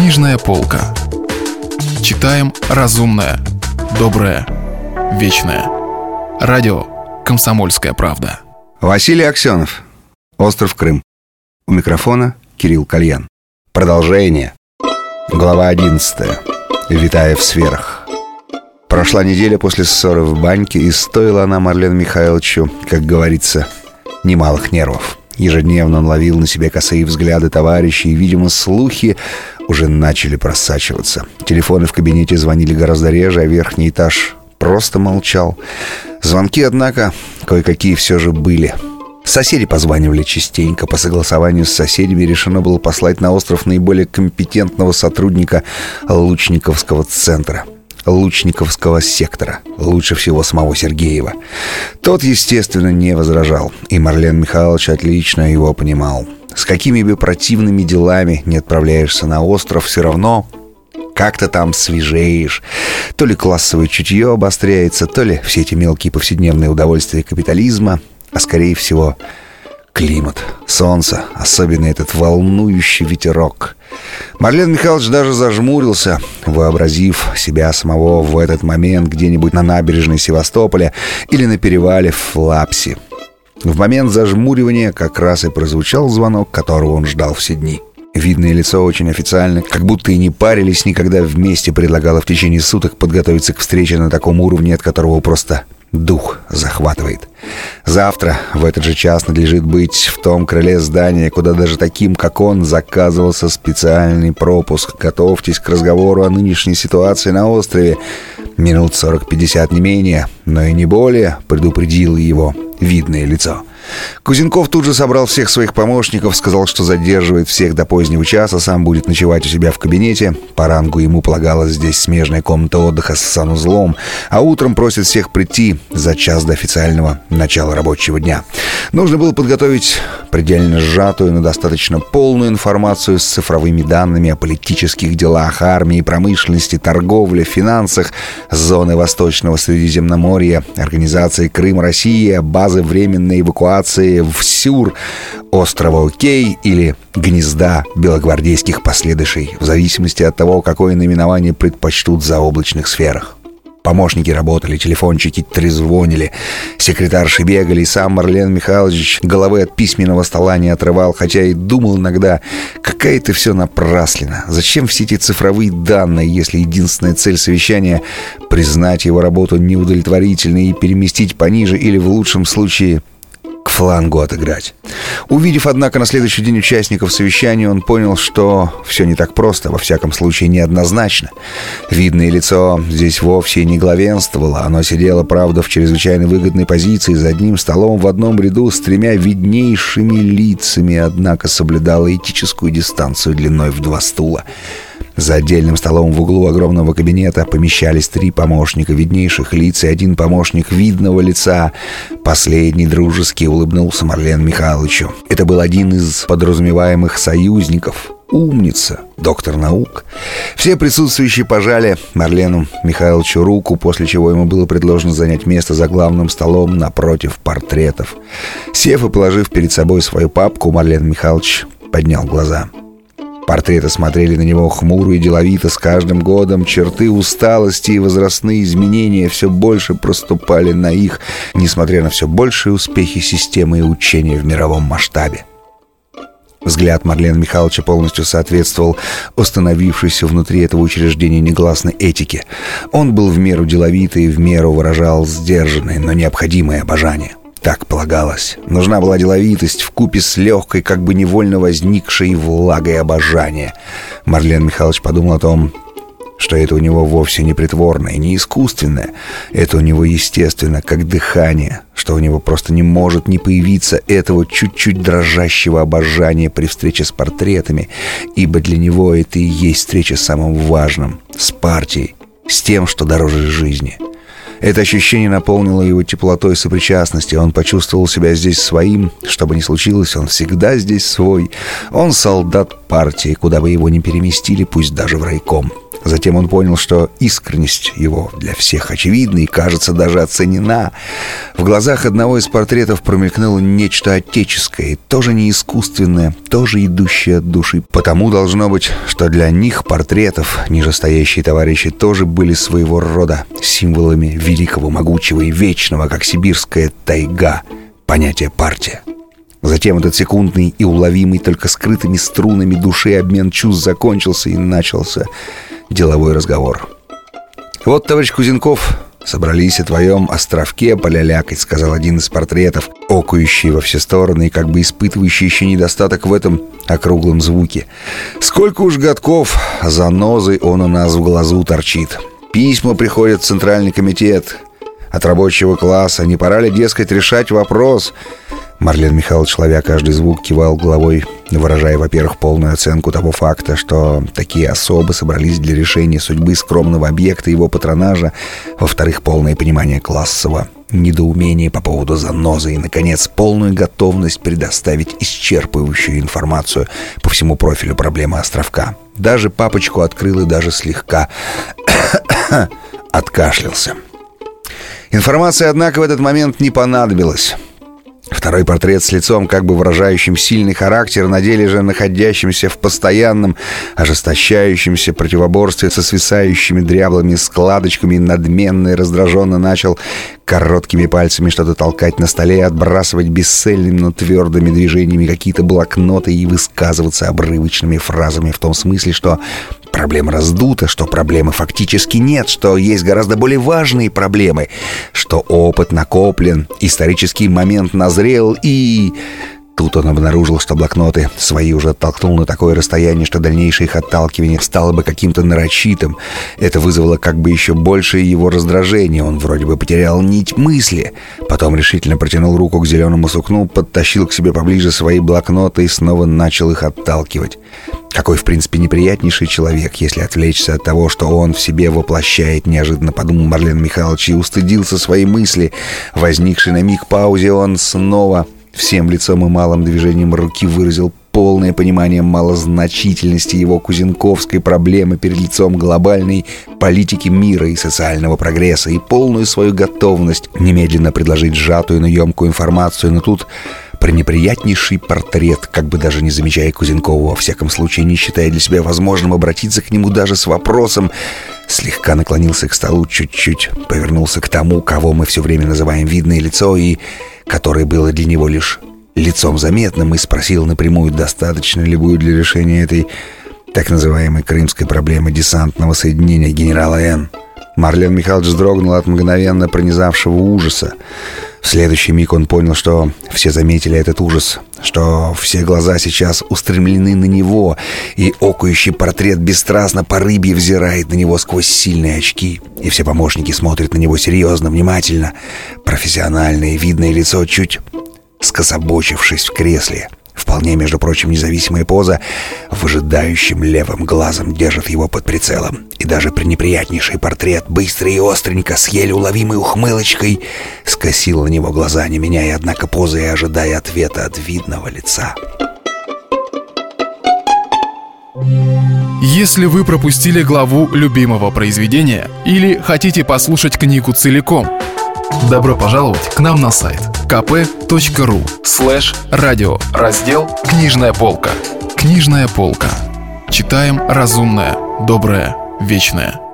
Книжная полка. Читаем разумное, доброе, вечное. Радио «Комсомольская правда». Василий Аксенов. Остров Крым. У микрофона Кирилл Кальян. Продолжение. Глава 11. Витая в сферах. Прошла неделя после ссоры в баньке, и стоила она Марлену Михайловичу, как говорится, немалых нервов. Ежедневно он ловил на себе косые взгляды товарищей, и, видимо, слухи уже начали просачиваться. Телефоны в кабинете звонили гораздо реже, а верхний этаж просто молчал. Звонки, однако, кое-какие все же были. Соседи позванивали частенько. По согласованию с соседями решено было послать на остров наиболее компетентного сотрудника Лучниковского центра – Лучниковского сектора, лучше всего самого Сергеева. Тот, естественно, не возражал, и Марлен Михайлович отлично его понимал. С какими бы противными делами не отправляешься на остров, все равно как-то там свежеешь. То ли классовое чутье обостряется, то ли все эти мелкие повседневные удовольствия капитализма, а скорее всего климат, солнце, особенно этот волнующий ветерок. Марлен Михайлович даже зажмурился, вообразив себя самого в этот момент где-нибудь на набережной Севастополя или на перевале в Лапси. В момент зажмуривания как раз и прозвучал звонок, которого он ждал все дни. Видное лицо очень официально, как будто и не парились никогда вместе, предлагало в течение суток подготовиться к встрече на таком уровне, от которого просто дух захватывает. Завтра в этот же час надлежит быть в том крыле здания, куда даже таким, как он, заказывался специальный пропуск. Готовьтесь к разговору о нынешней ситуации на острове. Минут 40-50 не менее, но и не более, предупредил его видное лицо. Кузенков тут же собрал всех своих помощников, сказал, что задерживает всех до позднего часа, сам будет ночевать у себя в кабинете. По рангу ему полагалась здесь смежная комната отдыха с санузлом, а утром просит всех прийти за час до официального начала рабочего дня. Нужно было подготовить предельно сжатую, но достаточно полную информацию с цифровыми данными о политических делах, армии, промышленности, торговле, финансах, зоны Восточного Средиземноморья, организации Крым-Россия, базы временной эвакуации эвакуации в Сюр, острова Окей или гнезда белогвардейских последующей, в зависимости от того, какое наименование предпочтут в заоблачных сферах. Помощники работали, телефончики трезвонили, секретарши бегали, и сам Марлен Михайлович головы от письменного стола не отрывал, хотя и думал иногда, какая это все напраслина. Зачем все эти цифровые данные, если единственная цель совещания — признать его работу неудовлетворительной и переместить пониже или, в лучшем случае, к флангу отыграть. Увидев, однако, на следующий день участников совещания, он понял, что все не так просто, во всяком случае неоднозначно. Видное лицо здесь вовсе не главенствовало, оно сидело, правда, в чрезвычайно выгодной позиции за одним столом в одном ряду с тремя виднейшими лицами, однако соблюдало этическую дистанцию длиной в два стула. За отдельным столом в углу огромного кабинета помещались три помощника виднейших лиц и один помощник видного лица. Последний дружески улыбнулся Марлен Михайловичу. Это был один из подразумеваемых союзников — умница, доктор наук. Все присутствующие пожали Марлену Михайловичу руку, после чего ему было предложено занять место за главным столом напротив портретов. Сев и положив перед собой свою папку, Марлен Михайлович поднял глаза — Портреты смотрели на него хмуро и деловито с каждым годом. Черты усталости и возрастные изменения все больше проступали на их, несмотря на все большие успехи системы и учения в мировом масштабе. Взгляд Марлена Михайловича полностью соответствовал установившейся внутри этого учреждения негласной этике. Он был в меру деловитый в меру выражал сдержанное, но необходимое обожание. Так полагалось. Нужна была деловитость в купе с легкой, как бы невольно возникшей влагой обожания. Марлен Михайлович подумал о том, что это у него вовсе не притворное, не искусственное. Это у него естественно, как дыхание, что у него просто не может не появиться этого чуть-чуть дрожащего обожания при встрече с портретами, ибо для него это и есть встреча с самым важным, с партией, с тем, что дороже жизни — это ощущение наполнило его теплотой сопричастности. Он почувствовал себя здесь своим. Что бы ни случилось, он всегда здесь свой. Он солдат партии, куда бы его ни переместили, пусть даже в райком. Затем он понял, что искренность его для всех очевидна и, кажется, даже оценена. В глазах одного из портретов промелькнуло нечто отеческое, тоже не искусственное, тоже идущее от души. Потому должно быть, что для них портретов нижестоящие товарищи тоже были своего рода символами великого, могучего и вечного, как сибирская тайга, понятие партия. Затем этот секундный и уловимый только скрытыми струнами души обмен чувств закончился и начался деловой разговор. «Вот, товарищ Кузенков, собрались о твоем островке полялякать», — сказал один из портретов, окающий во все стороны и как бы испытывающий еще недостаток в этом округлом звуке. «Сколько уж годков занозой он у нас в глазу торчит. Письма приходят в Центральный комитет от рабочего класса. Не пора ли, дескать, решать вопрос?» Марлен Михайлович, ловя каждый звук, кивал головой, выражая, во-первых, полную оценку того факта, что такие особы собрались для решения судьбы скромного объекта его патронажа, во-вторых, полное понимание классового недоумение по поводу занозы и, наконец, полную готовность предоставить исчерпывающую информацию по всему профилю проблемы островка. Даже папочку открыл и даже слегка откашлялся. Информация, однако, в этот момент не понадобилась. Второй портрет с лицом, как бы выражающим сильный характер, на деле же находящимся в постоянном, ожесточающемся противоборстве со свисающими дряблыми складочками, надменно и раздраженно начал короткими пальцами что-то толкать на столе, отбрасывать бесцельными, но твердыми движениями какие-то блокноты и высказываться обрывочными фразами в том смысле, что Проблема раздута, что проблемы фактически нет, что есть гораздо более важные проблемы, что опыт накоплен, исторический момент назрел и... Тут он обнаружил, что блокноты свои уже оттолкнул на такое расстояние, что дальнейшее их отталкивание стало бы каким-то нарочитым. Это вызвало как бы еще большее его раздражение. Он вроде бы потерял нить мысли. Потом решительно протянул руку к зеленому сукну, подтащил к себе поближе свои блокноты и снова начал их отталкивать. Какой, в принципе, неприятнейший человек, если отвлечься от того, что он в себе воплощает, неожиданно подумал Марлен Михайлович и устыдился своей мысли. Возникший на миг паузе он снова всем лицом и малым движением руки выразил полное понимание малозначительности его кузенковской проблемы перед лицом глобальной политики мира и социального прогресса и полную свою готовность немедленно предложить сжатую, но емкую информацию, но тут пренеприятнейший портрет, как бы даже не замечая Кузенкова, во всяком случае не считая для себя возможным обратиться к нему даже с вопросом, слегка наклонился к столу чуть-чуть, повернулся к тому, кого мы все время называем видное лицо, и которое было для него лишь лицом заметным, и спросил напрямую, достаточно ли будет для решения этой так называемой крымской проблемы десантного соединения генерала Н. Марлен Михайлович вздрогнул от мгновенно пронизавшего ужаса. В следующий миг он понял, что все заметили этот ужас, что все глаза сейчас устремлены на него, и окающий портрет бесстрастно по рыбье взирает на него сквозь сильные очки, и все помощники смотрят на него серьезно, внимательно, профессиональное видное лицо чуть скособочившись в кресле — Вполне, между прочим, независимая поза выжидающим левым глазом держит его под прицелом. И даже пренеприятнейший портрет, быстрый и остренько, с еле уловимой ухмылочкой, скосил на него глаза, не меняя, однако, позы и ожидая ответа от видного лица. Если вы пропустили главу любимого произведения или хотите послушать книгу целиком, добро пожаловать к нам на сайт kp.ru слэш радио раздел «Книжная полка». Книжная полка. Читаем разумное, доброе, вечное.